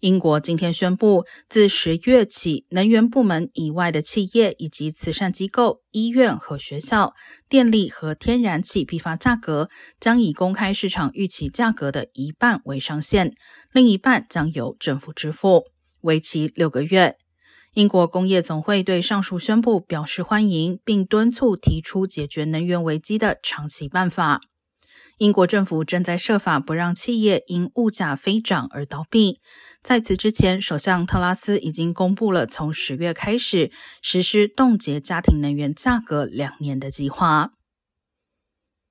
英国今天宣布，自十月起，能源部门以外的企业以及慈善机构、医院和学校，电力和天然气批发价格将以公开市场预期价格的一半为上限，另一半将由政府支付，为期六个月。英国工业总会对上述宣布表示欢迎，并敦促提出解决能源危机的长期办法。英国政府正在设法不让企业因物价飞涨而倒闭。在此之前，首相特拉斯已经公布了从十月开始实施冻结家庭能源价格两年的计划。